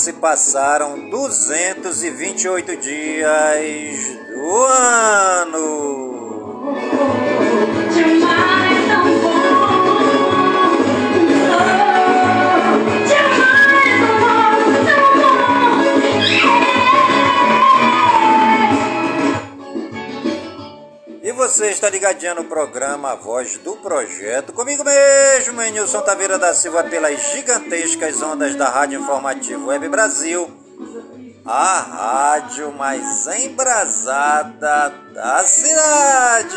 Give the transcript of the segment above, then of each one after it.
se passaram 228 dias do ano. Você está ligadinho no programa Voz do Projeto, comigo mesmo, Nilson Taveira da Silva, pelas gigantescas ondas da Rádio Informativo Web Brasil. A rádio mais embrasada da cidade.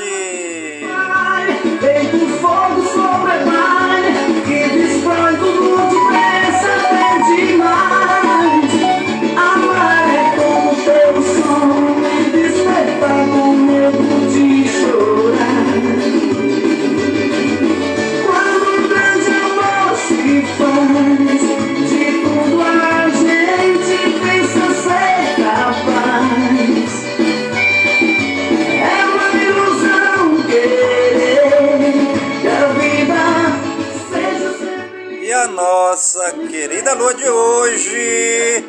Querida lua de hoje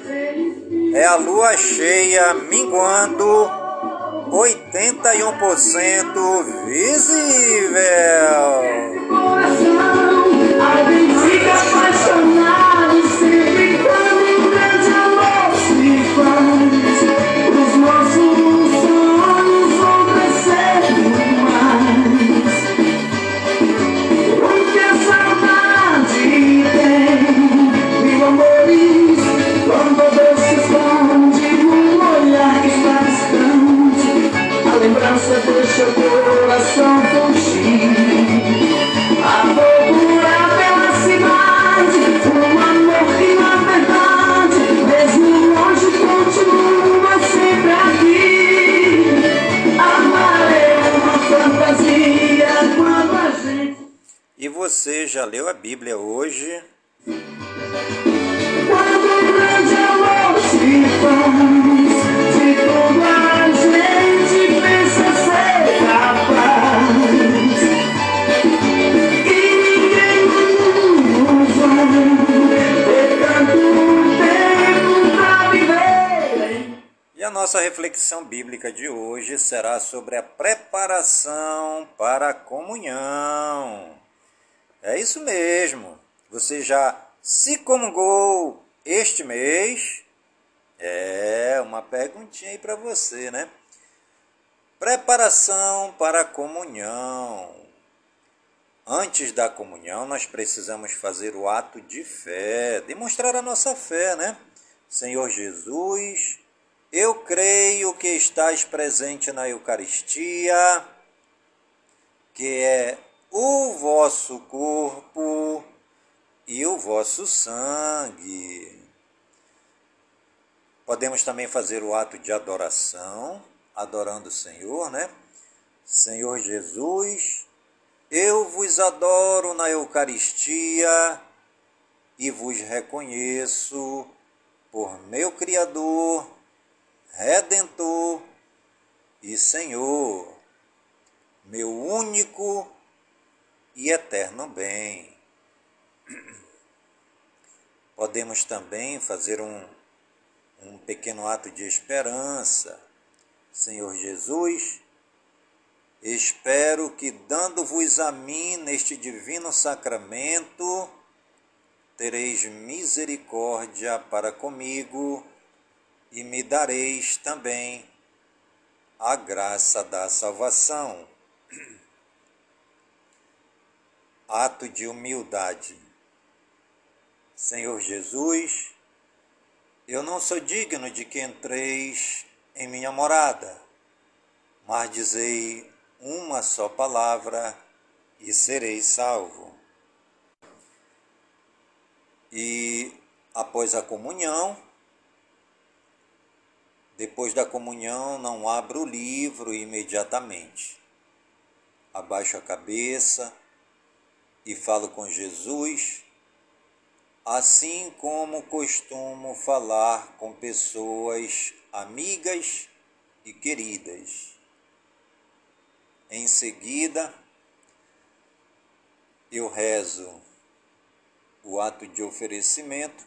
é a lua cheia minguando 81% visível. Sobre a preparação para a comunhão. É isso mesmo. Você já se comungou este mês? É uma perguntinha aí para você, né? Preparação para a comunhão. Antes da comunhão, nós precisamos fazer o ato de fé, demonstrar a nossa fé, né? Senhor Jesus, eu creio que estás presente na Eucaristia. que é o vosso corpo e o vosso sangue. Podemos também fazer o ato de adoração, adorando o Senhor, né? Senhor Jesus, eu vos adoro na Eucaristia e vos reconheço por meu Criador, Redentor e Senhor, meu único e eterno bem. Podemos também fazer um, um pequeno ato de esperança. Senhor Jesus, espero que, dando-vos a mim neste divino sacramento, tereis misericórdia para comigo e me dareis também a graça da salvação. Ato de humildade. Senhor Jesus, eu não sou digno de que entreis em minha morada, mas dizei uma só palavra e serei salvo. E após a comunhão, depois da comunhão, não abro o livro imediatamente. Abaixo a cabeça e falo com Jesus, assim como costumo falar com pessoas amigas e queridas. Em seguida, eu rezo o ato de oferecimento,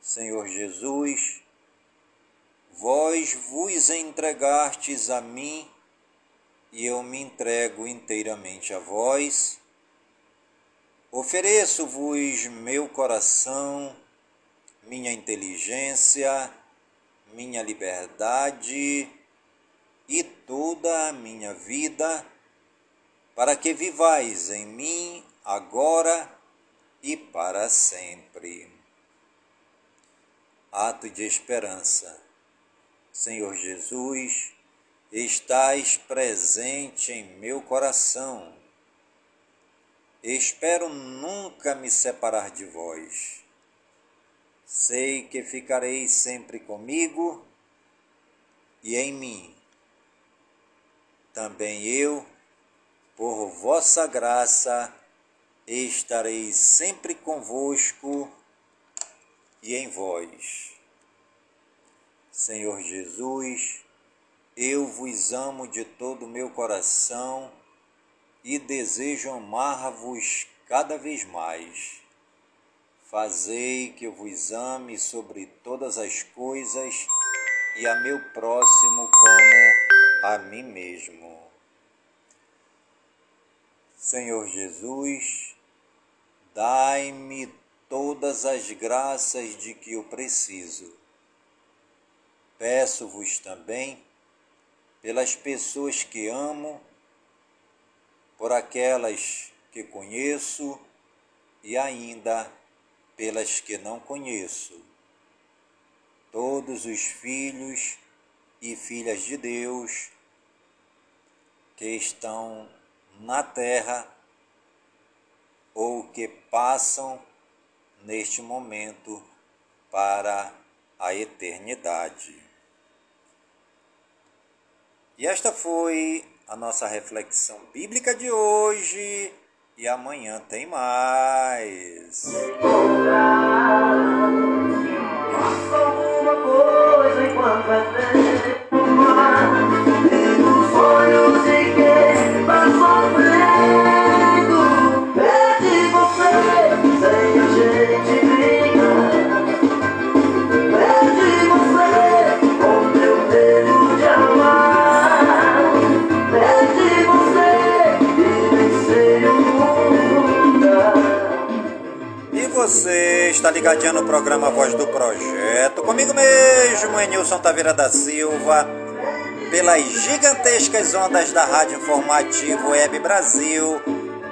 Senhor Jesus, Vós vos entregastes a mim e eu me entrego inteiramente a vós. Ofereço-vos meu coração, minha inteligência, minha liberdade e toda a minha vida, para que vivais em mim agora e para sempre. Ato de esperança Senhor Jesus, estás presente em meu coração. Espero nunca me separar de vós. Sei que ficareis sempre comigo e em mim. Também eu, por vossa graça, estarei sempre convosco e em vós. Senhor Jesus, eu vos amo de todo o meu coração e desejo amar-vos cada vez mais. Fazei que eu vos ame sobre todas as coisas e a meu próximo como a mim mesmo. Senhor Jesus, dai-me todas as graças de que eu preciso Peço-vos também pelas pessoas que amo, por aquelas que conheço e ainda pelas que não conheço. Todos os filhos e filhas de Deus que estão na terra ou que passam neste momento para a eternidade. E esta foi a nossa reflexão bíblica de hoje. E amanhã tem mais. Está ligadinho no programa Voz do Projeto, comigo mesmo, Enilson Taveira da Silva, pelas gigantescas ondas da Rádio Informativo Web Brasil,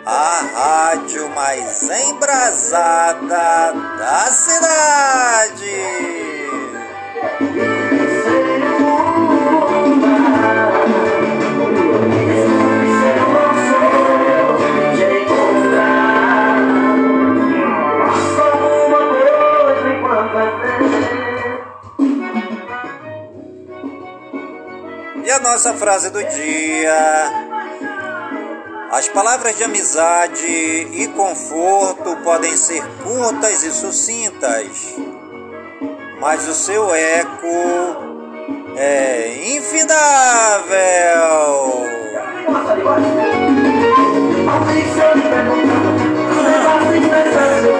a rádio mais embrasada da cidade. Nossa frase do dia. As palavras de amizade e conforto podem ser curtas e sucintas, mas o seu eco é infindável.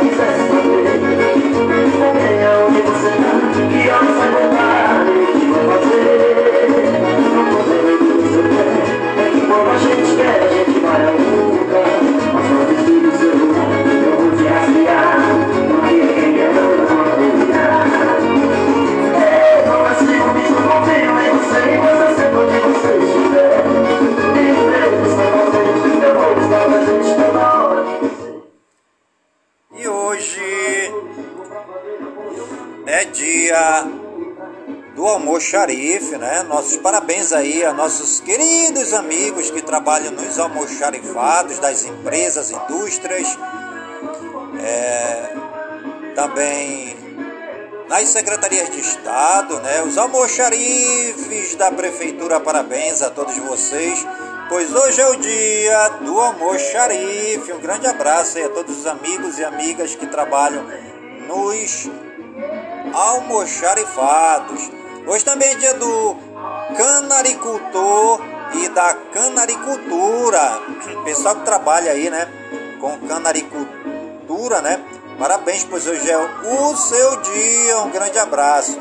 E dia do almoxarife, né? Nossos parabéns aí a nossos queridos amigos que trabalham nos almoxarifados das empresas, indústrias, é, também nas secretarias de Estado, né? Os almoxarifes da Prefeitura, parabéns a todos vocês, pois hoje é o dia do almoxarife. Um grande abraço aí a todos os amigos e amigas que trabalham nos almoxarifados. Hoje também é dia do canaricultor e da canaricultura. Pessoal que trabalha aí, né, com canaricultura, né? Parabéns, pois hoje é o seu dia. Um grande abraço.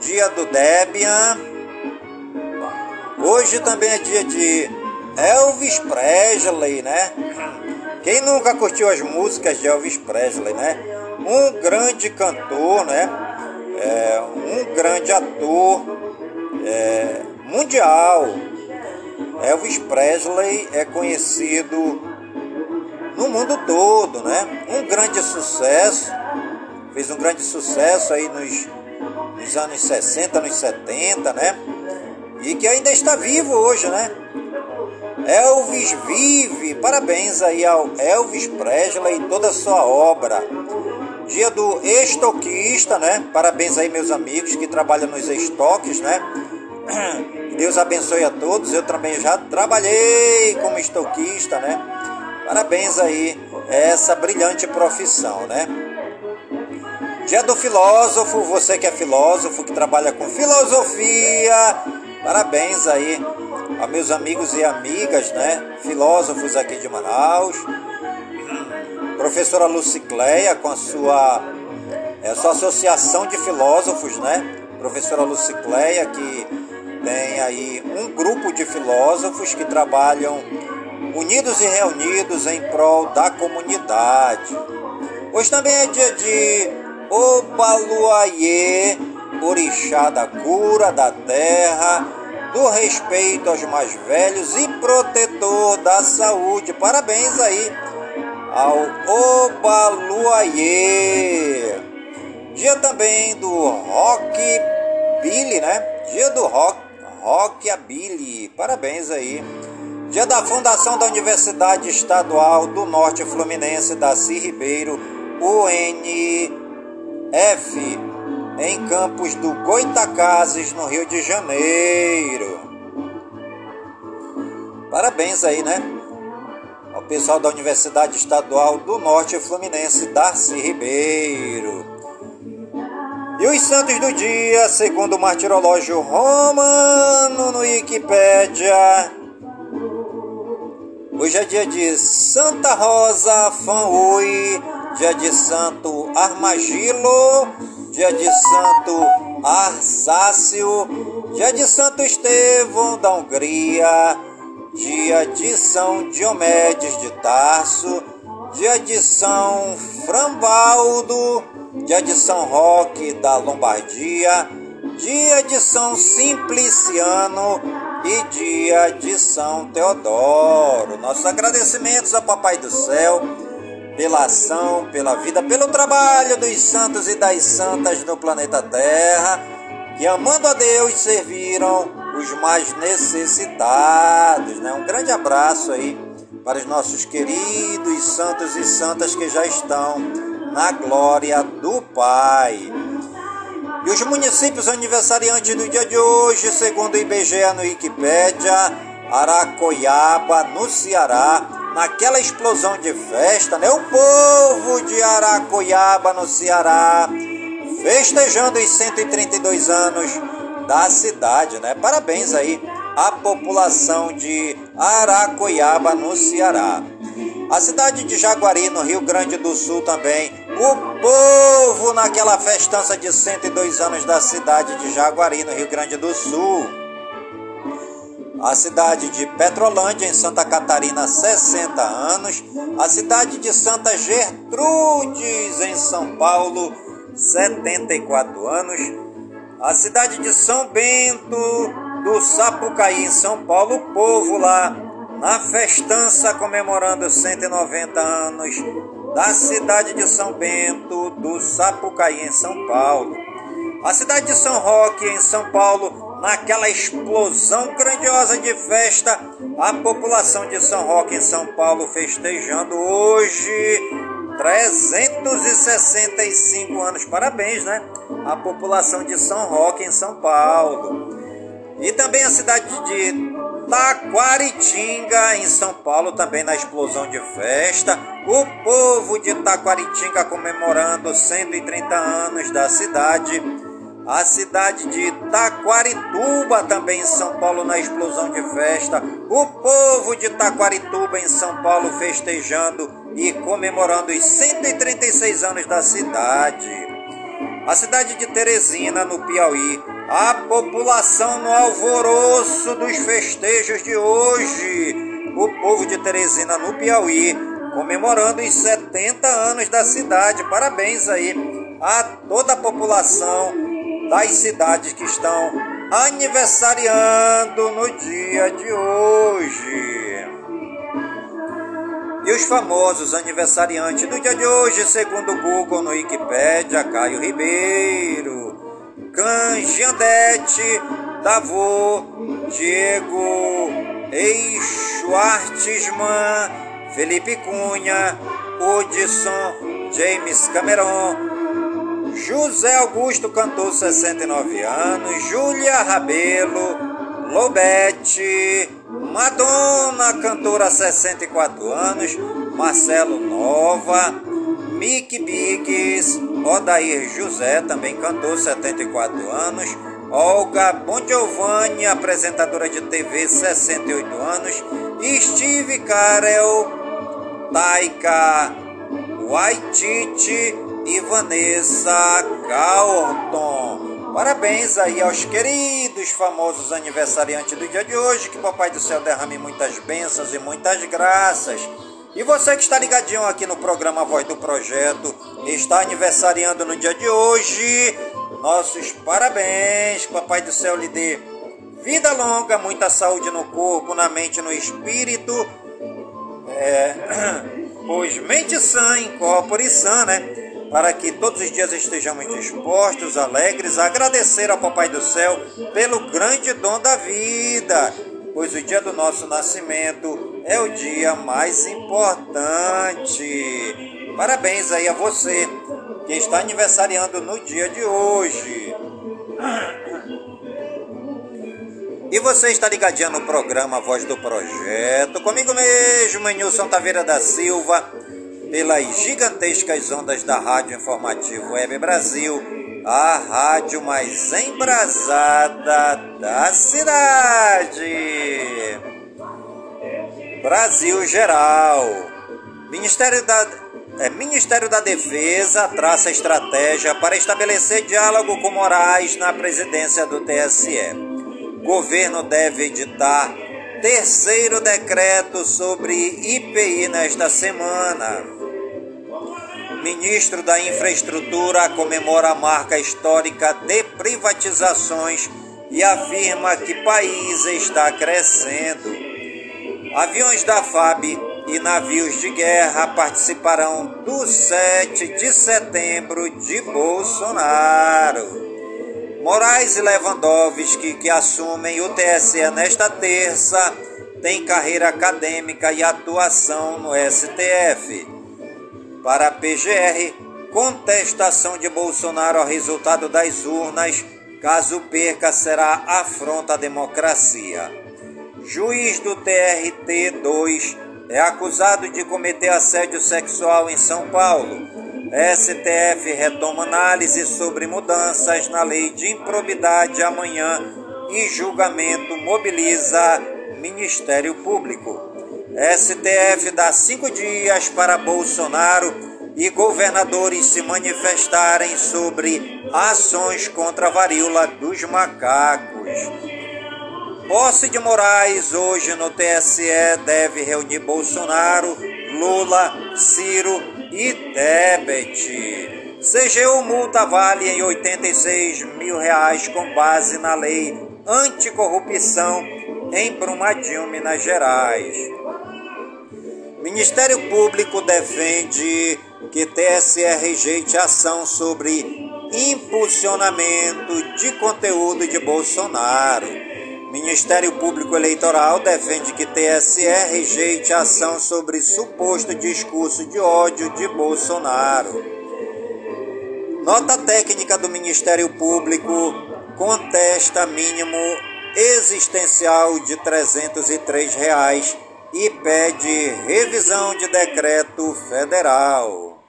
Dia do Debian. Hoje também é dia de Elvis Presley, né? Quem nunca curtiu as músicas de Elvis Presley, né? Um grande cantor, né? É, um grande ator é, mundial. Elvis Presley é conhecido no mundo todo, né? Um grande sucesso, fez um grande sucesso aí nos, nos anos 60, nos 70, né? E que ainda está vivo hoje, né? Elvis vive, parabéns aí ao Elvis Presley e toda a sua obra. Dia do estoquista, né? Parabéns aí meus amigos que trabalham nos estoques, né? Deus abençoe a todos. Eu também já trabalhei como estoquista, né? Parabéns aí, essa brilhante profissão, né? Dia do filósofo, você que é filósofo, que trabalha com filosofia, parabéns aí a meus amigos e amigas, né? Filósofos aqui de Manaus. Professora Lucicleia com a sua, é, sua associação de filósofos, né? Professora Lucicleia que tem aí um grupo de filósofos que trabalham unidos e reunidos em prol da comunidade. Hoje também é dia de Opaluayê, orixá da cura da terra, do respeito aos mais velhos e protetor da saúde. Parabéns aí ao Opaluayê. Dia também do Rock Billy, né? Dia do Rock, Rock Billy. Parabéns aí Dia da fundação da Universidade Estadual do Norte Fluminense Daci Ribeiro, UNF, em campos do Goitacazes, no Rio de Janeiro. Parabéns aí, né? Pessoal da Universidade Estadual do Norte Fluminense Darcy Ribeiro. E os santos do dia, segundo o martirológio romano no Wikipédia, Hoje é dia de Santa Rosa Fanui, dia de Santo Armagilo, dia de Santo Arsácio, dia de Santo Estevão da Hungria, dia de São Diomedes de Tarso, dia de São Frambaldo, dia de São Roque da Lombardia, dia de São Simpliciano e dia de São Teodoro. Nossos agradecimentos ao Papai do Céu pela ação, pela vida, pelo trabalho dos santos e das santas no planeta Terra, que amando a Deus serviram os mais necessitados. Né? Um grande abraço aí para os nossos queridos santos e santas que já estão na glória do Pai. E os municípios aniversariantes do dia de hoje, segundo o IBGE no Wikipédia, Aracoiaba, no Ceará, naquela explosão de festa, né? O povo de Aracoiaba, no Ceará, festejando os 132 anos da cidade, né? Parabéns aí à população de Aracoiaba, no Ceará. A cidade de Jaguari, no Rio Grande do Sul também. O povo naquela festança de 102 anos da cidade de Jaguari, no Rio Grande do Sul. A cidade de Petrolândia, em Santa Catarina, 60 anos. A cidade de Santa Gertrudes, em São Paulo, 74 anos. A cidade de São Bento do Sapucaí, em São Paulo, o povo lá na festança comemorando 190 anos da cidade de São Bento do Sapucaí, em São Paulo. A cidade de São Roque, em São Paulo, naquela explosão grandiosa de festa, a população de São Roque, em São Paulo, festejando hoje 365 anos. Parabéns, né? A população de São Roque, em São Paulo. E também a cidade de Taquaritinga, em São Paulo, também na explosão de festa. O povo de Taquaritinga comemorando 130 anos da cidade. A cidade de Taquarituba, também em São Paulo, na explosão de festa. O povo de Taquarituba, em São Paulo, festejando e comemorando os 136 anos da cidade. A cidade de Teresina, no Piauí, a população no alvoroço dos festejos de hoje. O povo de Teresina, no Piauí, comemorando os 70 anos da cidade. Parabéns aí a toda a população das cidades que estão aniversariando no dia de hoje. E os famosos aniversariantes do dia de hoje, segundo o Google no Wikipedia, Caio Ribeiro, Canjiandete, Davô, Diego Eixuartisman, Felipe Cunha, Hudson, James Cameron, José Augusto cantou 69 anos, Júlia Rabelo, Lobete, Madonna, cantora 64 anos, Marcelo Nova, Mick Biggs, Odair José, também cantor 74 anos, Olga Bon Giovanni, apresentadora de TV 68 anos, Steve Carell, Taika Waititi e Vanessa Carlton. Parabéns aí aos queridos famosos aniversariantes do dia de hoje, que Papai do Céu derrame muitas bênçãos e muitas graças. E você que está ligadinho aqui no programa Voz do Projeto, está aniversariando no dia de hoje, nossos parabéns, Papai do Céu lhe dê vida longa, muita saúde no corpo, na mente no espírito. É, pois mente sã, incorpore sã, né? Para que todos os dias estejamos dispostos, alegres, a agradecer ao Papai do Céu pelo grande dom da vida, pois o dia do nosso nascimento é o dia mais importante. Parabéns aí a você que está aniversariando no dia de hoje. E você está ligadinho no programa Voz do Projeto, comigo mesmo, Nilson Taveira da Silva pelas gigantescas ondas da Rádio Informativo Web Brasil, a rádio mais embrasada da cidade. Brasil Geral. Ministério da, é, Ministério da Defesa traça estratégia para estabelecer diálogo com Moraes na presidência do TSE. Governo deve editar terceiro decreto sobre IPI nesta semana. Ministro da Infraestrutura comemora a marca histórica de privatizações e afirma que país está crescendo. Aviões da FAB e navios de guerra participarão do 7 de setembro de Bolsonaro. Moraes e Lewandowski, que assumem o TSE nesta terça, têm carreira acadêmica e atuação no STF. Para a PGR, Contestação de Bolsonaro ao resultado das urnas. Caso perca, será afronta à democracia. Juiz do TRT 2 é acusado de cometer assédio sexual em São Paulo. STF retoma análise sobre mudanças na lei de improbidade amanhã e julgamento mobiliza Ministério Público. STF dá cinco dias para Bolsonaro e governadores se manifestarem sobre ações contra a varíola dos macacos. Posse de Moraes hoje no TSE deve reunir Bolsonaro, Lula, Ciro e Tebet. CGU multa vale em 86 mil reais com base na lei anticorrupção em Brumadinho, Minas Gerais. Ministério Público defende que TSE rejeite ação sobre impulsionamento de conteúdo de Bolsonaro. Ministério Público Eleitoral defende que TSE rejeite ação sobre suposto discurso de ódio de Bolsonaro. Nota técnica do Ministério Público contesta mínimo existencial de 303 reais e pede revisão de decreto federal.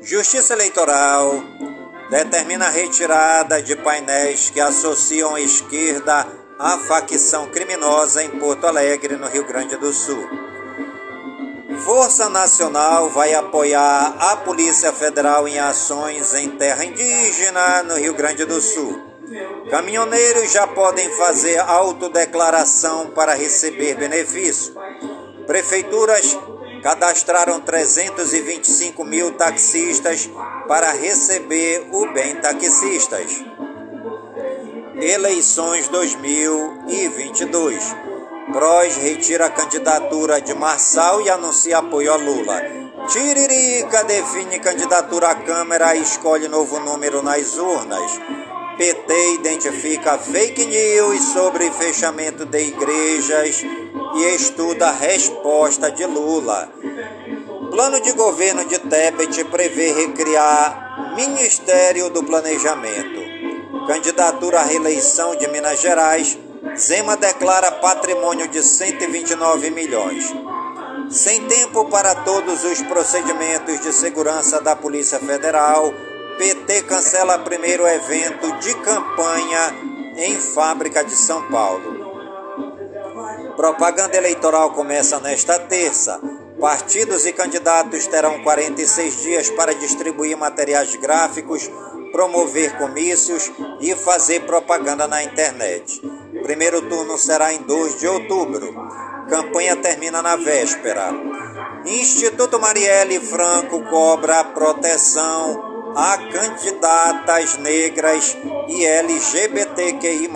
Justiça Eleitoral determina a retirada de painéis que associam a esquerda à facção criminosa em Porto Alegre, no Rio Grande do Sul. Força Nacional vai apoiar a Polícia Federal em ações em terra indígena no Rio Grande do Sul. Caminhoneiros já podem fazer autodeclaração para receber benefício. Prefeituras cadastraram 325 mil taxistas para receber o Bem Taxistas. Eleições 2022. PROS retira a candidatura de Marçal e anuncia apoio a Lula. Tiririca define candidatura à Câmara e escolhe novo número nas urnas. PT identifica fake news sobre fechamento de igrejas e estuda a resposta de Lula. Plano de governo de Tebet prevê recriar Ministério do Planejamento. Candidatura à reeleição de Minas Gerais, Zema declara patrimônio de 129 milhões. Sem tempo para todos os procedimentos de segurança da Polícia Federal, PT cancela primeiro evento de campanha em fábrica de São Paulo. Propaganda eleitoral começa nesta terça. Partidos e candidatos terão 46 dias para distribuir materiais gráficos, promover comícios e fazer propaganda na internet. Primeiro turno será em 2 de outubro. Campanha termina na véspera. Instituto Marielle Franco cobra proteção a candidatas negras e LGBTQI.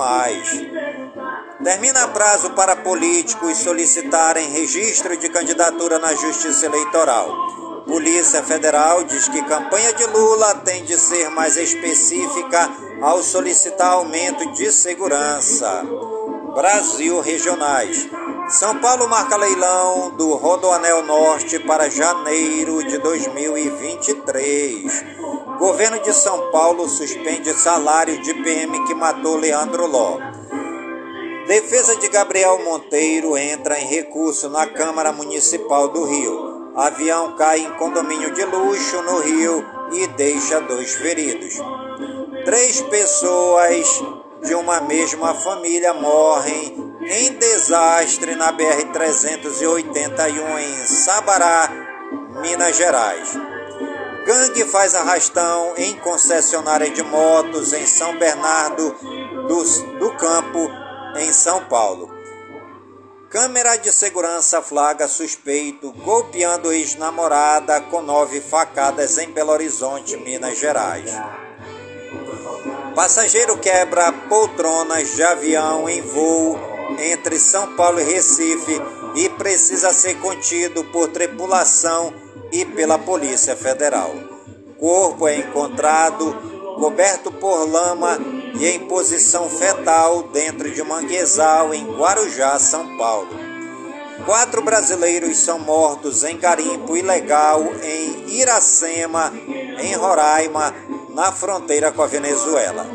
Termina prazo para políticos solicitarem registro de candidatura na Justiça Eleitoral. Polícia Federal diz que campanha de Lula tem de ser mais específica ao solicitar aumento de segurança. Brasil Regionais. São Paulo marca leilão do Rodoanel Norte para janeiro de 2023. Governo de São Paulo suspende salário de PM que matou Leandro Ló. Defesa de Gabriel Monteiro entra em recurso na Câmara Municipal do Rio. Avião cai em condomínio de luxo no Rio e deixa dois feridos. Três pessoas de uma mesma família morrem em desastre na BR-381 em Sabará, Minas Gerais. Gangue faz arrastão em concessionária de motos em São Bernardo do, do Campo, em São Paulo. Câmera de segurança flaga suspeito golpeando ex-namorada com nove facadas em Belo Horizonte, Minas Gerais. Passageiro quebra poltronas de avião em voo entre São Paulo e Recife e precisa ser contido por tripulação e pela Polícia Federal. Corpo é encontrado coberto por lama e em posição fetal dentro de manguezal em Guarujá, São Paulo. quatro brasileiros são mortos em garimpo ilegal em Iracema, em Roraima, na fronteira com a Venezuela.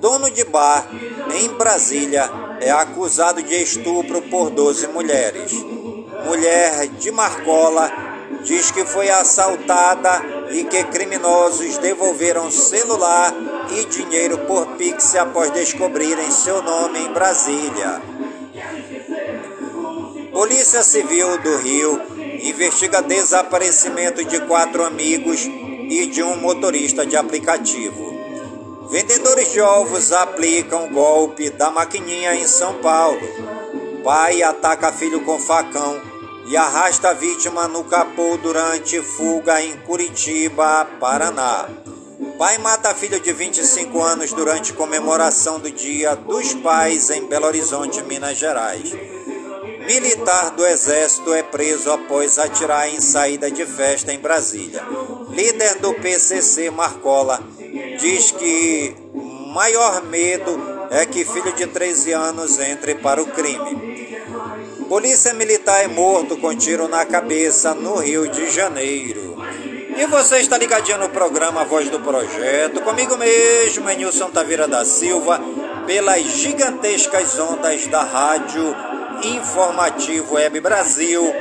Dono de bar em Brasília é acusado de estupro por 12 mulheres. Mulher de Marcola diz que foi assaltada e que criminosos devolveram celular e dinheiro por Pix após descobrirem seu nome em Brasília. Polícia Civil do Rio investiga desaparecimento de quatro amigos e de um motorista de aplicativo. Vendedores de ovos aplicam golpe da maquininha em São Paulo. Pai ataca filho com facão e arrasta a vítima no capô durante fuga em Curitiba, Paraná. Pai mata filho de 25 anos durante comemoração do Dia dos Pais em Belo Horizonte, Minas Gerais. Militar do Exército é preso após atirar em saída de festa em Brasília. Líder do PCC, Marcola, diz que maior medo é que filho de 13 anos entre para o crime. Polícia Militar é morto com tiro na cabeça no Rio de Janeiro. E você está ligadinho no programa Voz do Projeto, comigo mesmo, Nilson Taveira da Silva, pelas gigantescas ondas da rádio Informativo Web Brasil,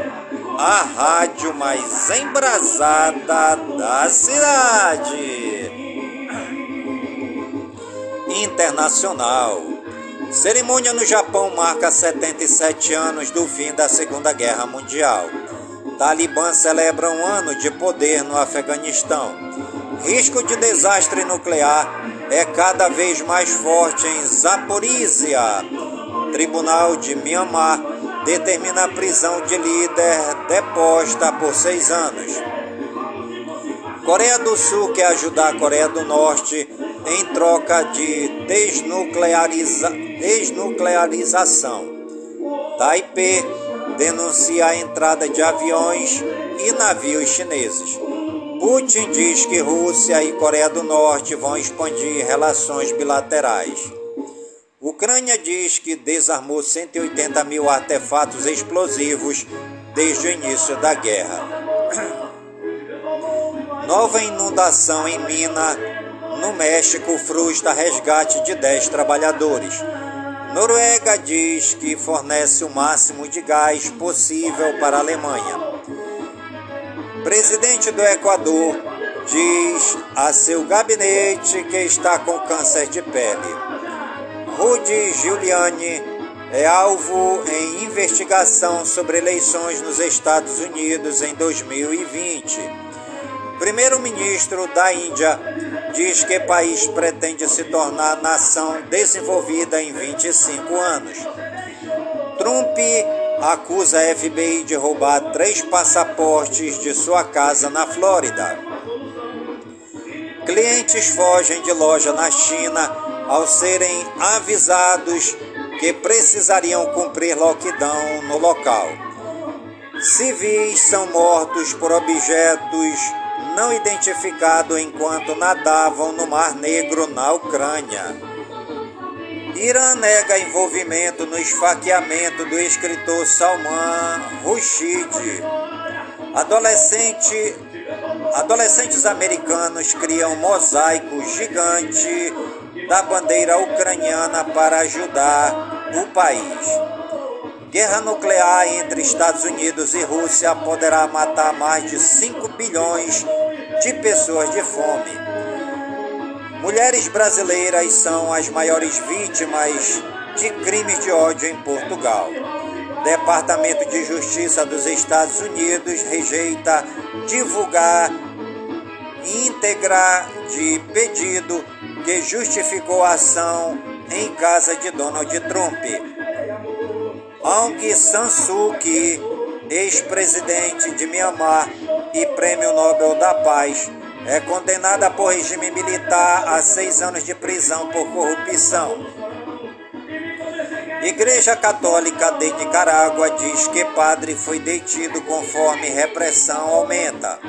a rádio mais embrasada da cidade. Internacional. Cerimônia no Japão marca 77 anos do fim da Segunda Guerra Mundial. Talibã celebra um ano de poder no Afeganistão. Risco de desastre nuclear é cada vez mais forte em Zaporizhia. Tribunal de Myanmar determina a prisão de líder deposta por seis anos. Coreia do Sul quer ajudar a Coreia do Norte em troca de desnucleariza, desnuclearização. Taipei denuncia a entrada de aviões e navios chineses. Putin diz que Rússia e Coreia do Norte vão expandir relações bilaterais. Ucrânia diz que desarmou 180 mil artefatos explosivos desde o início da guerra. Nova inundação em mina no México frustra resgate de 10 trabalhadores. Noruega diz que fornece o máximo de gás possível para a Alemanha. Presidente do Equador diz a seu gabinete que está com câncer de pele. Rudy Giuliani é alvo em investigação sobre eleições nos Estados Unidos em 2020. Primeiro-ministro da Índia diz que país pretende se tornar nação desenvolvida em 25 anos. Trump acusa a FBI de roubar três passaportes de sua casa na Flórida. Clientes fogem de loja na China ao serem avisados que precisariam cumprir lockdown no local. Civis são mortos por objetos não identificados enquanto nadavam no Mar Negro, na Ucrânia. Irã nega envolvimento no esfaqueamento do escritor Salman Rushdie. Adolescente, adolescentes americanos criam um mosaico gigante da bandeira ucraniana para ajudar o país. Guerra nuclear entre Estados Unidos e Rússia poderá matar mais de 5 bilhões de pessoas de fome. Mulheres brasileiras são as maiores vítimas de crimes de ódio em Portugal. Departamento de Justiça dos Estados Unidos rejeita divulgar íntegra de pedido que justificou a ação em casa de Donald Trump. Aung San Suu Kyi, ex-presidente de Myanmar e prêmio Nobel da Paz, é condenada por regime militar a seis anos de prisão por corrupção. Igreja Católica de Nicarágua diz que padre foi detido conforme repressão aumenta.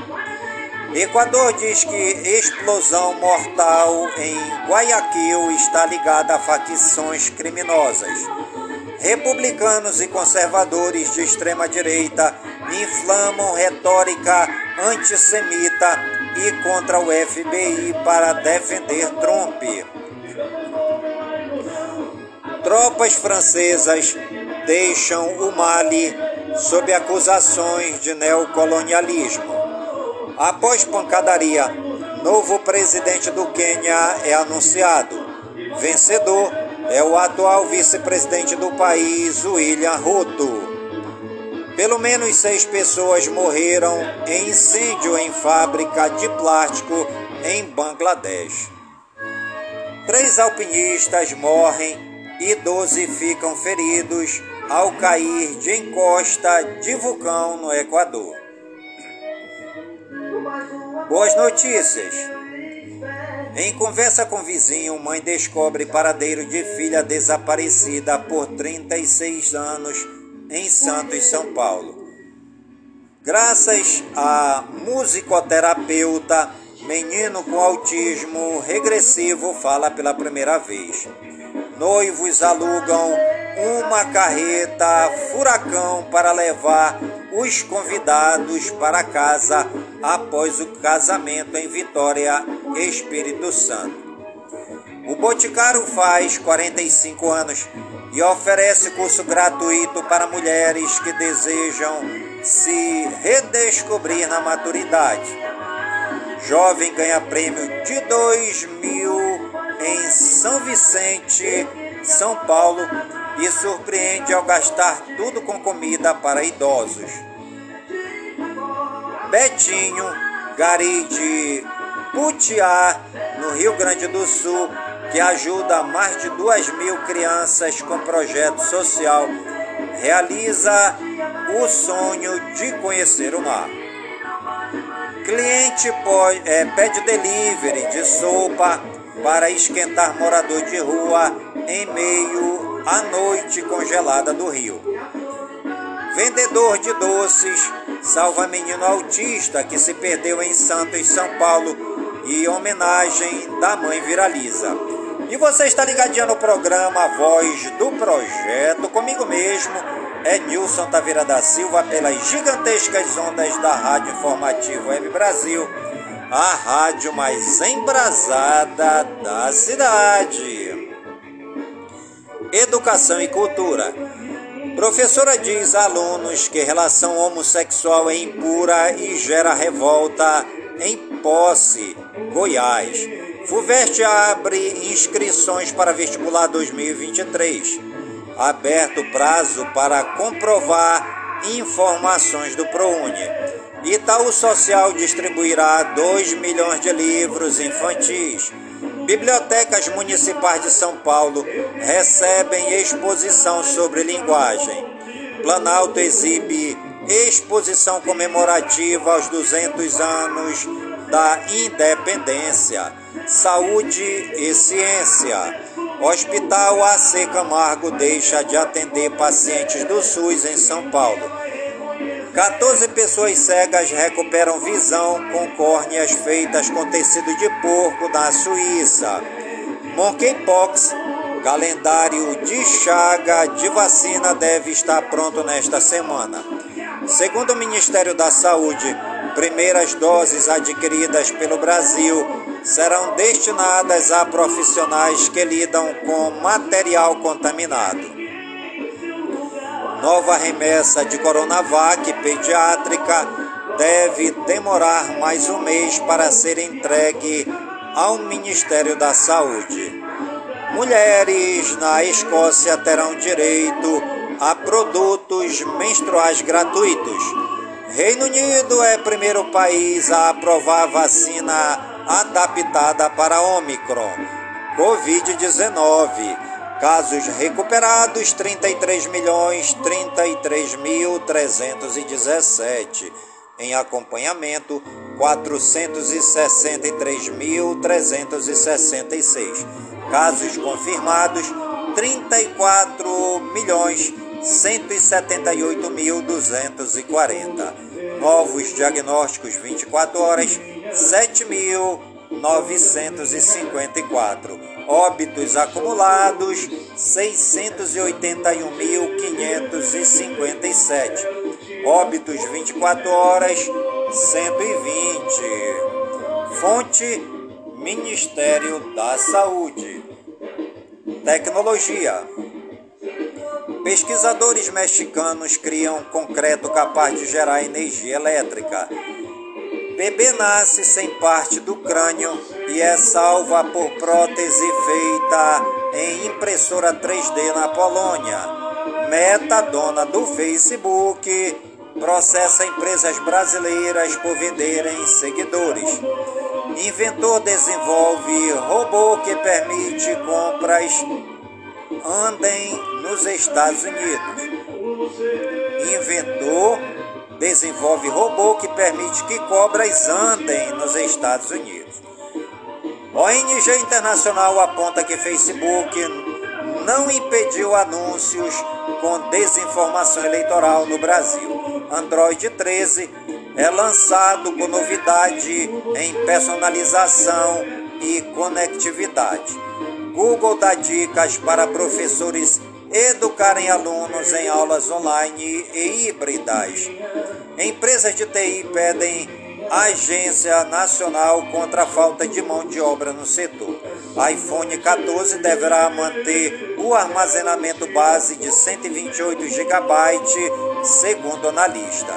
Equador diz que explosão mortal em Guayaquil está ligada a facções criminosas. Republicanos e conservadores de extrema direita inflamam retórica antissemita e contra o FBI para defender Trump. Tropas francesas deixam o Mali sob acusações de neocolonialismo. Após pancadaria, novo presidente do Quênia é anunciado. Vencedor é o atual vice-presidente do país, William Ruto. Pelo menos seis pessoas morreram em incêndio em fábrica de plástico em Bangladesh. Três alpinistas morrem e 12 ficam feridos ao cair de encosta de vulcão no Equador. Boas notícias! Em conversa com vizinho, mãe descobre paradeiro de filha desaparecida por 36 anos em Santos, São Paulo. Graças a musicoterapeuta, menino com autismo regressivo fala pela primeira vez. Noivos alugam uma carreta furacão para levar os convidados para casa após o casamento em Vitória, Espírito Santo. O Boticário faz 45 anos e oferece curso gratuito para mulheres que desejam se redescobrir na maturidade. Jovem ganha prêmio de 2 mil em São Vicente, São Paulo, e surpreende ao gastar tudo com comida para idosos. Betinho, gari de Putiá, no Rio Grande do Sul, que ajuda mais de duas mil crianças com projeto social, realiza o sonho de conhecer o mar. Cliente pode, é, pede delivery de sopa para esquentar morador de rua em meio à noite congelada do Rio. Vendedor de doces salva menino autista que se perdeu em Santos, São Paulo e homenagem da mãe viraliza. E você está ligadinho no programa Voz do Projeto, comigo mesmo, é Nilson Taveira da Silva, pelas gigantescas ondas da Rádio Informativo Web Brasil a rádio mais embrasada da cidade. Educação e cultura. Professora diz a alunos que relação homossexual é impura e gera revolta em Posse, Goiás. FUVEST abre inscrições para vestibular 2023. Aberto prazo para comprovar informações do ProUni. Itaú Social distribuirá 2 milhões de livros infantis. Bibliotecas municipais de São Paulo recebem exposição sobre linguagem. Planalto exibe exposição comemorativa aos 200 anos da independência. Saúde e ciência. Hospital AC Camargo deixa de atender pacientes do SUS em São Paulo. 14 pessoas cegas recuperam visão com córneas feitas com tecido de porco na Suíça. Monkeypox, calendário de chaga de vacina deve estar pronto nesta semana. Segundo o Ministério da Saúde, primeiras doses adquiridas pelo Brasil serão destinadas a profissionais que lidam com material contaminado. Nova remessa de Coronavac pediátrica deve demorar mais um mês para ser entregue ao Ministério da Saúde. Mulheres na Escócia terão direito a produtos menstruais gratuitos. Reino Unido é primeiro país a aprovar vacina adaptada para Omicron. Covid-19. Casos recuperados 33 milhões 33 mil 317. Em acompanhamento 463 mil 366. Casos confirmados 34 milhões 178 mil 240. Novos diagnósticos 24 horas 7 mil 954 Óbitos acumulados 681.557. Óbitos 24 horas 120. Fonte Ministério da Saúde. Tecnologia. Pesquisadores mexicanos criam concreto capaz de gerar energia elétrica. Bebê nasce sem parte do crânio e é salva por prótese feita em impressora 3D na Polônia. Meta, dona do Facebook, processa empresas brasileiras por venderem seguidores. Inventor desenvolve robô que permite compras andem nos Estados Unidos. Inventor desenvolve robô que permite que cobras andem nos Estados Unidos. ONG Internacional aponta que Facebook não impediu anúncios com desinformação eleitoral no Brasil. Android 13 é lançado com novidade em personalização e conectividade. Google dá dicas para professores educarem alunos em aulas online e híbridas. Empresas de TI pedem Agência Nacional contra a falta de mão de obra no setor. iPhone 14 deverá manter o armazenamento base de 128 GB, segundo analista.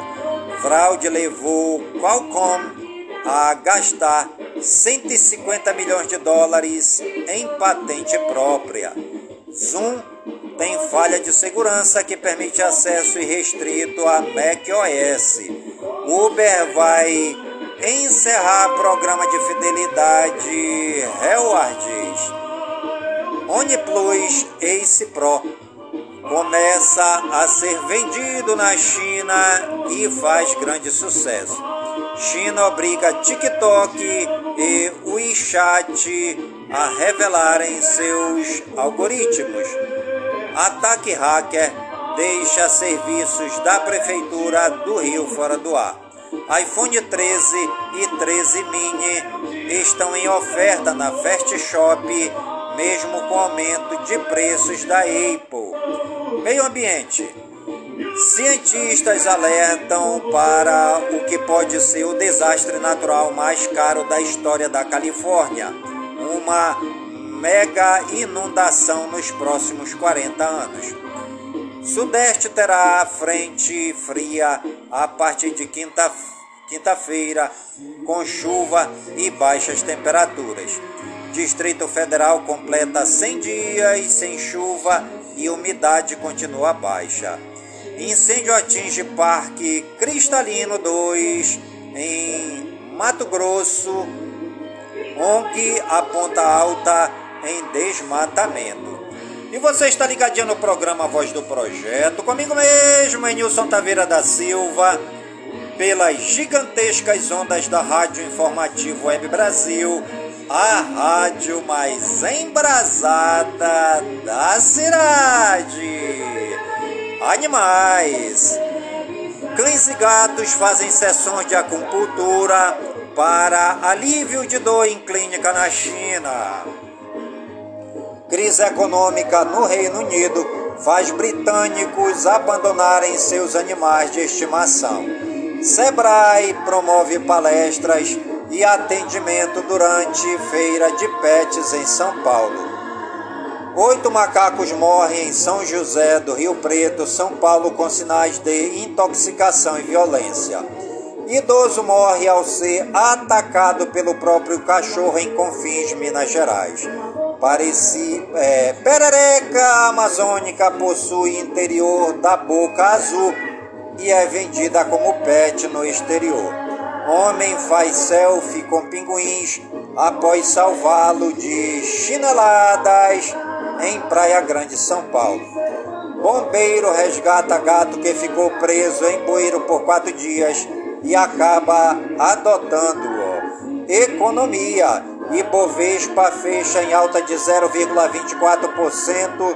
Fraude levou Qualcomm a gastar 150 milhões de dólares em patente própria. Zoom tem falha de segurança que permite acesso irrestrito a macOS. Uber vai encerrar programa de fidelidade Rewards. OnePlus Ace Pro começa a ser vendido na China e faz grande sucesso. China obriga TikTok e WeChat a revelarem seus algoritmos. Ataque hacker deixa serviços da Prefeitura do Rio fora do ar. iPhone 13 e 13 mini estão em oferta na Fast Shop, mesmo com aumento de preços da Apple. Meio ambiente. Cientistas alertam para o que pode ser o desastre natural mais caro da história da Califórnia. Uma mega inundação nos próximos 40 anos. Sudeste terá frente fria a partir de quinta, quinta-feira, com chuva e baixas temperaturas. Distrito Federal completa 100 dias sem chuva e umidade continua baixa. Incêndio atinge Parque Cristalino 2 em Mato Grosso. ONG aponta alta em desmatamento. E você está ligadinho no programa Voz do Projeto, comigo mesmo, Nilson Taveira da Silva, pelas gigantescas ondas da Rádio Informativo Web Brasil, a rádio mais embrasada da cidade. Animais. Cães e gatos fazem sessões de acupuntura para alívio de dor em clínica na China. Crise econômica no Reino Unido faz britânicos abandonarem seus animais de estimação. Sebrae promove palestras e atendimento durante feira de pets em São Paulo. Oito macacos morrem em São José do Rio Preto, São Paulo, com sinais de intoxicação e violência. Idoso morre ao ser atacado pelo próprio cachorro em Confins, Minas Gerais. Pareci, é, perereca amazônica possui interior da boca azul e é vendida como pet no exterior. Homem faz selfie com pinguins após salvá-lo de chineladas em Praia Grande, São Paulo. Bombeiro resgata gato que ficou preso em bueiro por quatro dias e acaba adotando-o. Economia. Ibovespa fecha em alta de 0,24%,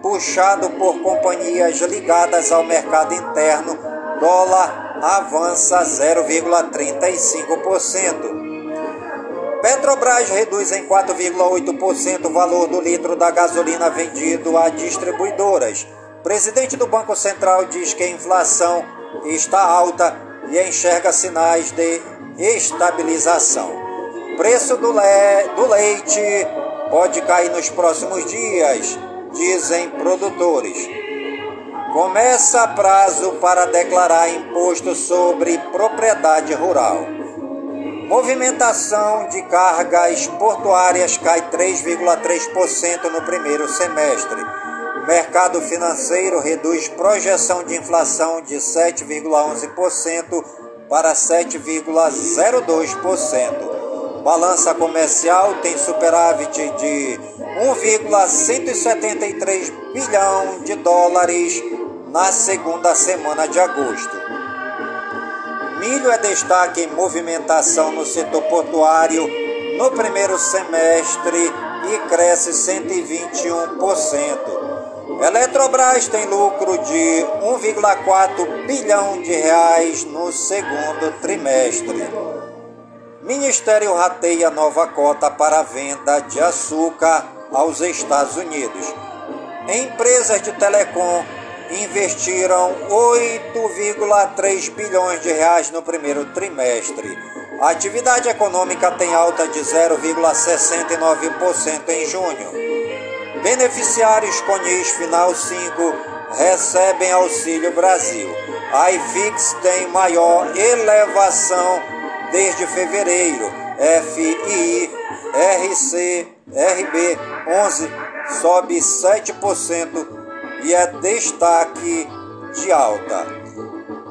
puxado por companhias ligadas ao mercado interno. Dólar avança 0,35%. Petrobras reduz em 4,8% o valor do litro da gasolina vendido a distribuidoras. Presidente do Banco Central diz que a inflação está alta e enxerga sinais de estabilização. Preço do, le do leite pode cair nos próximos dias, dizem produtores. Começa prazo para declarar imposto sobre propriedade rural. Movimentação de cargas portuárias cai 3,3% no primeiro semestre. Mercado financeiro reduz projeção de inflação de 7,11% para 7,02%. Balança comercial tem superávit de 1,173 bilhão de dólares na segunda semana de agosto. Milho é destaque em movimentação no setor portuário no primeiro semestre e cresce 121%. Eletrobras tem lucro de 1,4 bilhão de reais no segundo trimestre. Ministério rateia nova cota para venda de açúcar aos Estados Unidos. Empresas de telecom investiram 8,3 bilhões de reais no primeiro trimestre. A atividade econômica tem alta de 0,69% em junho. Beneficiários CONIS Final 5 recebem Auxílio Brasil. A IFIX tem maior elevação desde fevereiro. FII, RC, RB 11 sobe 7% e é destaque de alta.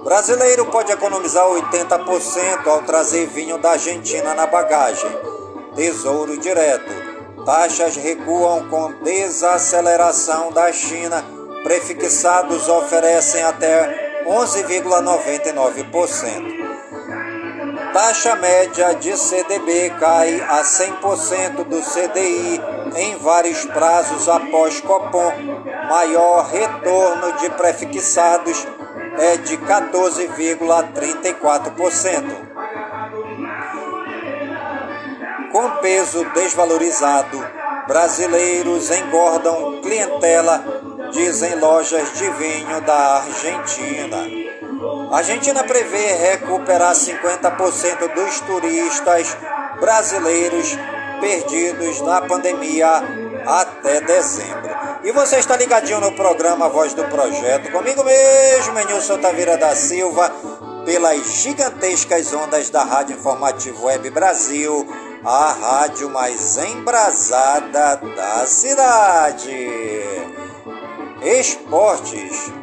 Brasileiro pode economizar 80% ao trazer vinho da Argentina na bagagem. Tesouro direto. Taxas recuam com desaceleração da China. Prefixados oferecem até 11,99%. Taxa média de CDB cai a 100% do CDI em vários prazos após Copom. Maior retorno de prefixados é de 14,34%. Com peso desvalorizado, brasileiros engordam clientela, dizem lojas de vinho da Argentina. A Argentina prevê recuperar 50% dos turistas brasileiros perdidos na pandemia até dezembro. E você está ligadinho no programa Voz do Projeto, comigo mesmo, Nilson Taveira da Silva, pelas gigantescas ondas da Rádio Informativo Web Brasil, a rádio mais embrasada da cidade. Esportes.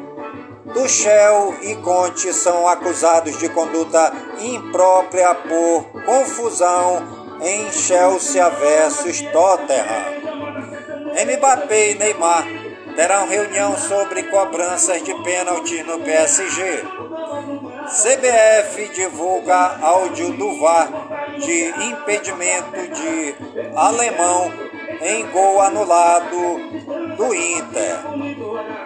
Tuchel e Conte são acusados de conduta imprópria por confusão em Chelsea versus Tottenham. Mbappé e Neymar terão reunião sobre cobranças de pênalti no PSG. CBF divulga áudio do VAR de impedimento de alemão em gol anulado do Inter.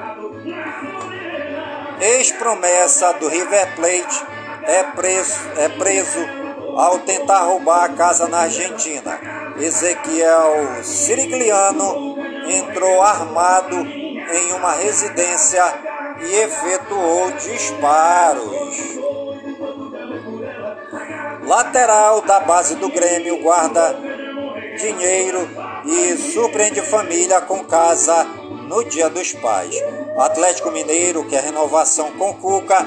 Ex-promessa do River Plate é preso, é preso ao tentar roubar a casa na Argentina. Ezequiel Sirigliano entrou armado em uma residência e efetuou disparos. Lateral da base do Grêmio guarda dinheiro e surpreende família com casa no Dia dos Pais. Atlético Mineiro quer renovação com Cuca,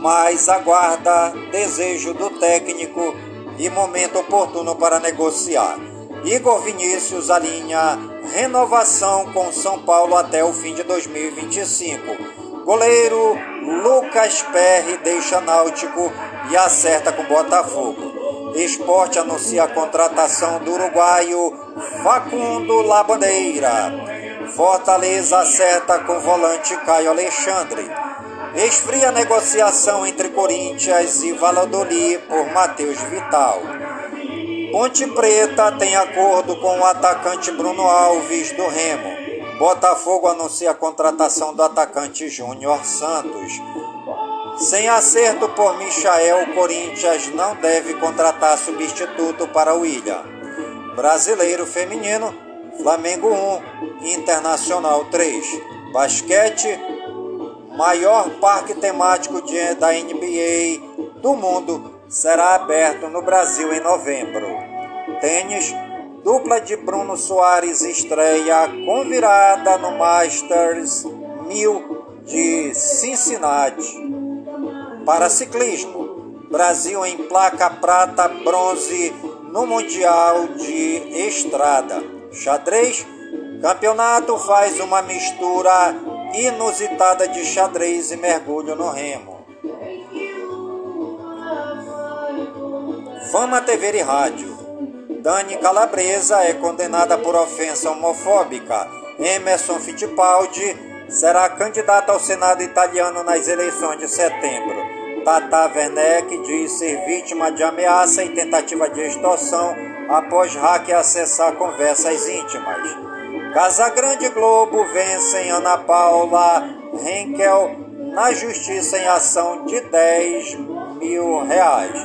mas aguarda desejo do técnico e momento oportuno para negociar. Igor Vinícius alinha renovação com São Paulo até o fim de 2025. Goleiro Lucas Perry deixa Náutico e acerta com Botafogo. Esporte anuncia a contratação do uruguaio Facundo Labandeira. Fortaleza acerta com volante Caio Alexandre. Esfria negociação entre Corinthians e Valladolid por Matheus Vital. Ponte Preta tem acordo com o atacante Bruno Alves do Remo. Botafogo anuncia a contratação do atacante Júnior Santos. Sem acerto por Michael, o Corinthians não deve contratar substituto para William. Brasileiro feminino, Flamengo 1, Internacional 3. Basquete, maior parque temático de, da NBA do mundo, será aberto no Brasil em novembro. Tênis, dupla de Bruno Soares estreia com virada no Masters 1000 de Cincinnati. Para ciclismo, Brasil em placa prata, bronze no Mundial de Estrada. Xadrez, campeonato faz uma mistura inusitada de xadrez e mergulho no remo. Fama TV e Rádio. Dani Calabresa é condenada por ofensa homofóbica. Emerson Fittipaldi será candidato ao Senado italiano nas eleições de setembro. Tata Werneck diz ser vítima de ameaça e tentativa de extorsão após hacker acessar conversas íntimas. Casagrande Globo vencem Ana Paula Henkel na justiça em ação de 10 mil reais.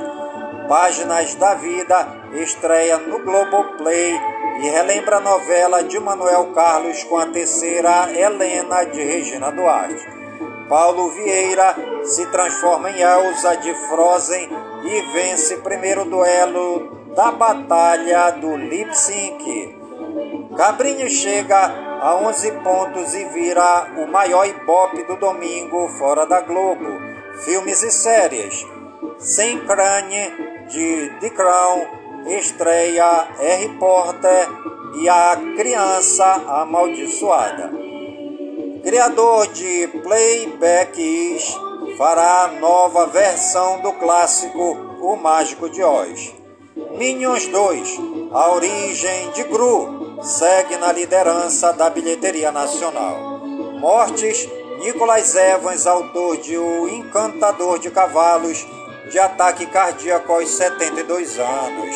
Páginas da Vida estreia no Globoplay e relembra a novela de Manuel Carlos com a terceira Helena de Regina Duarte. Paulo Vieira se transforma em Elsa de Frozen e vence primeiro duelo da batalha do Lip Sync. Cabrinho chega a 11 pontos e vira o maior ibope do domingo fora da Globo. Filmes e séries. Sem Crane, de The Crown, estreia Harry Potter e a Criança Amaldiçoada. Criador de Playbacks fará nova versão do clássico O Mágico de Oz. Minions 2, a origem de Gru, segue na liderança da bilheteria nacional. Mortes, Nicolas Evans, autor de O Encantador de Cavalos, de ataque cardíaco aos 72 anos.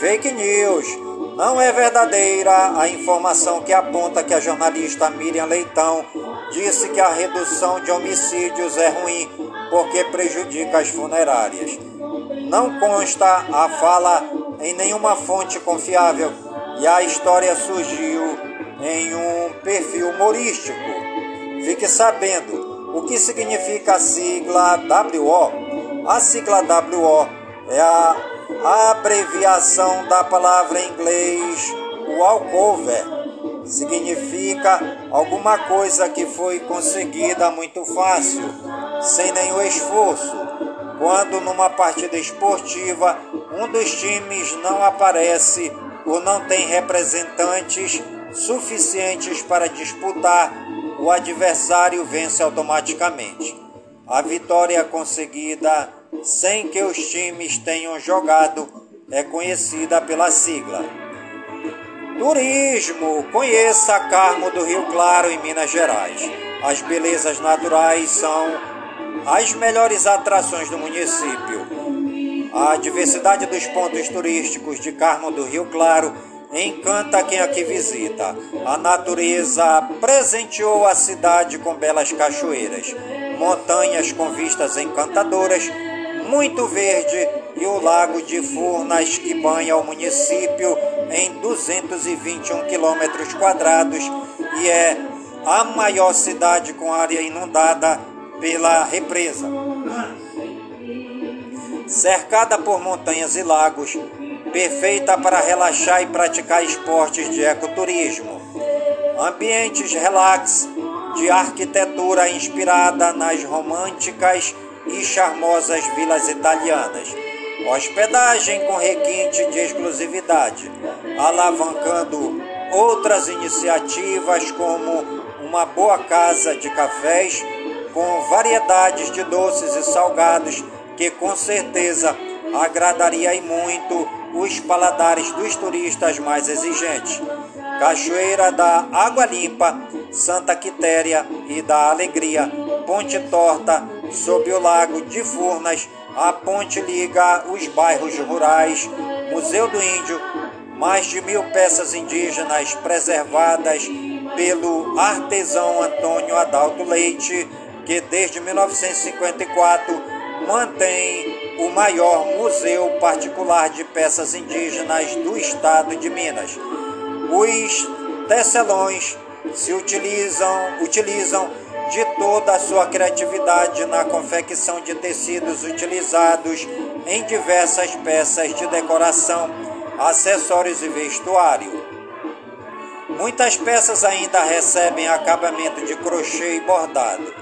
Fake News, não é verdadeira a informação que aponta que a jornalista Miriam Leitão disse que a redução de homicídios é ruim porque prejudica as funerárias. Não consta a fala em nenhuma fonte confiável e a história surgiu em um perfil humorístico. Fique sabendo o que significa a sigla WO. A sigla WO é a abreviação da palavra em inglês walkover significa alguma coisa que foi conseguida muito fácil, sem nenhum esforço. Quando numa partida esportiva um dos times não aparece ou não tem representantes suficientes para disputar, o adversário vence automaticamente. A vitória conseguida sem que os times tenham jogado é conhecida pela sigla. Turismo. Conheça Carmo do Rio Claro, em Minas Gerais. As belezas naturais são as melhores atrações do município. A diversidade dos pontos turísticos de Carmo do Rio Claro encanta quem aqui visita. A natureza presenteou a cidade com belas cachoeiras, montanhas com vistas encantadoras, muito verde e o lago de Furnas que banha o município em 221 quilômetros quadrados e é a maior cidade com área inundada pela represa. Cercada por montanhas e lagos, perfeita para relaxar e praticar esportes de ecoturismo. Ambientes relax, de arquitetura inspirada nas românticas e charmosas vilas italianas hospedagem com requinte de exclusividade, alavancando outras iniciativas como uma boa casa de cafés com variedades de doces e salgados que com certeza agradaria e muito os paladares dos turistas mais exigentes. Cachoeira da Água Limpa, Santa Quitéria e da Alegria, Ponte Torta, sob o Lago de Furnas, a ponte liga os bairros rurais, Museu do Índio, mais de mil peças indígenas preservadas pelo artesão Antônio Adalto Leite, que desde 1954 mantém o maior museu particular de peças indígenas do estado de Minas. Os tecelões se utilizam, utilizam de toda a sua criatividade na confecção de tecidos utilizados em diversas peças de decoração, acessórios e vestuário. Muitas peças ainda recebem acabamento de crochê e bordado.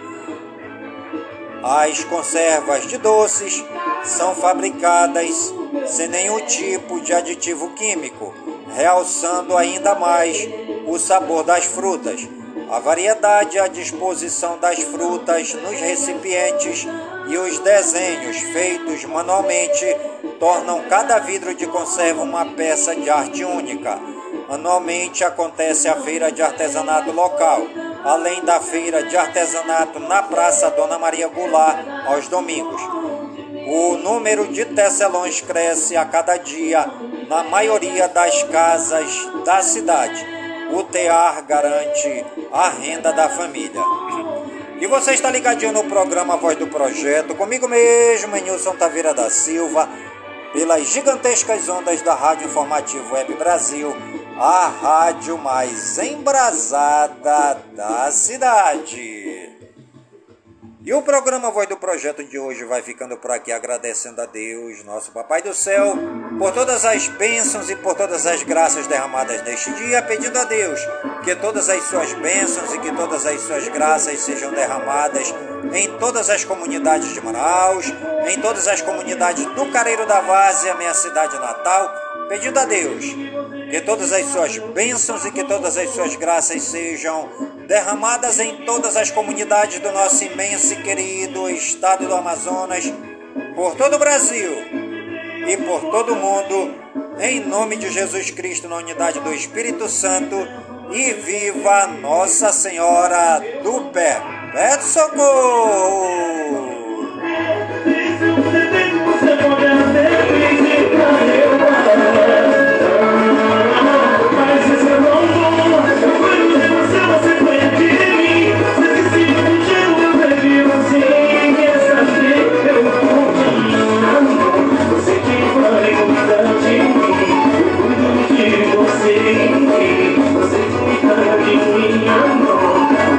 As conservas de doces são fabricadas sem nenhum tipo de aditivo químico, realçando ainda mais o sabor das frutas. A variedade e a disposição das frutas nos recipientes e os desenhos feitos manualmente tornam cada vidro de conserva uma peça de arte única. Anualmente acontece a feira de artesanato local, além da feira de artesanato na Praça Dona Maria Goulart aos domingos. O número de tecelões cresce a cada dia na maioria das casas da cidade. O tear garante a renda da família. E você está ligadinho no programa Voz do Projeto, comigo mesmo, Nilson Taveira da Silva, pelas gigantescas ondas da Rádio Informativo Web Brasil a rádio mais embrasada da cidade. E o programa Voz do Projeto de hoje vai ficando por aqui agradecendo a Deus, nosso Papai do Céu, por todas as bênçãos e por todas as graças derramadas neste dia, pedindo a Deus que todas as suas bênçãos e que todas as suas graças sejam derramadas em todas as comunidades de Manaus, em todas as comunidades do Careiro da Várzea, minha cidade natal, pedindo a Deus que todas as suas bênçãos e que todas as suas graças sejam derramadas em todas as comunidades do nosso imenso e querido estado do Amazonas, por todo o Brasil e por todo o mundo, em nome de Jesus Cristo, na unidade do Espírito Santo, e viva Nossa Senhora do Pé. Pede socorro!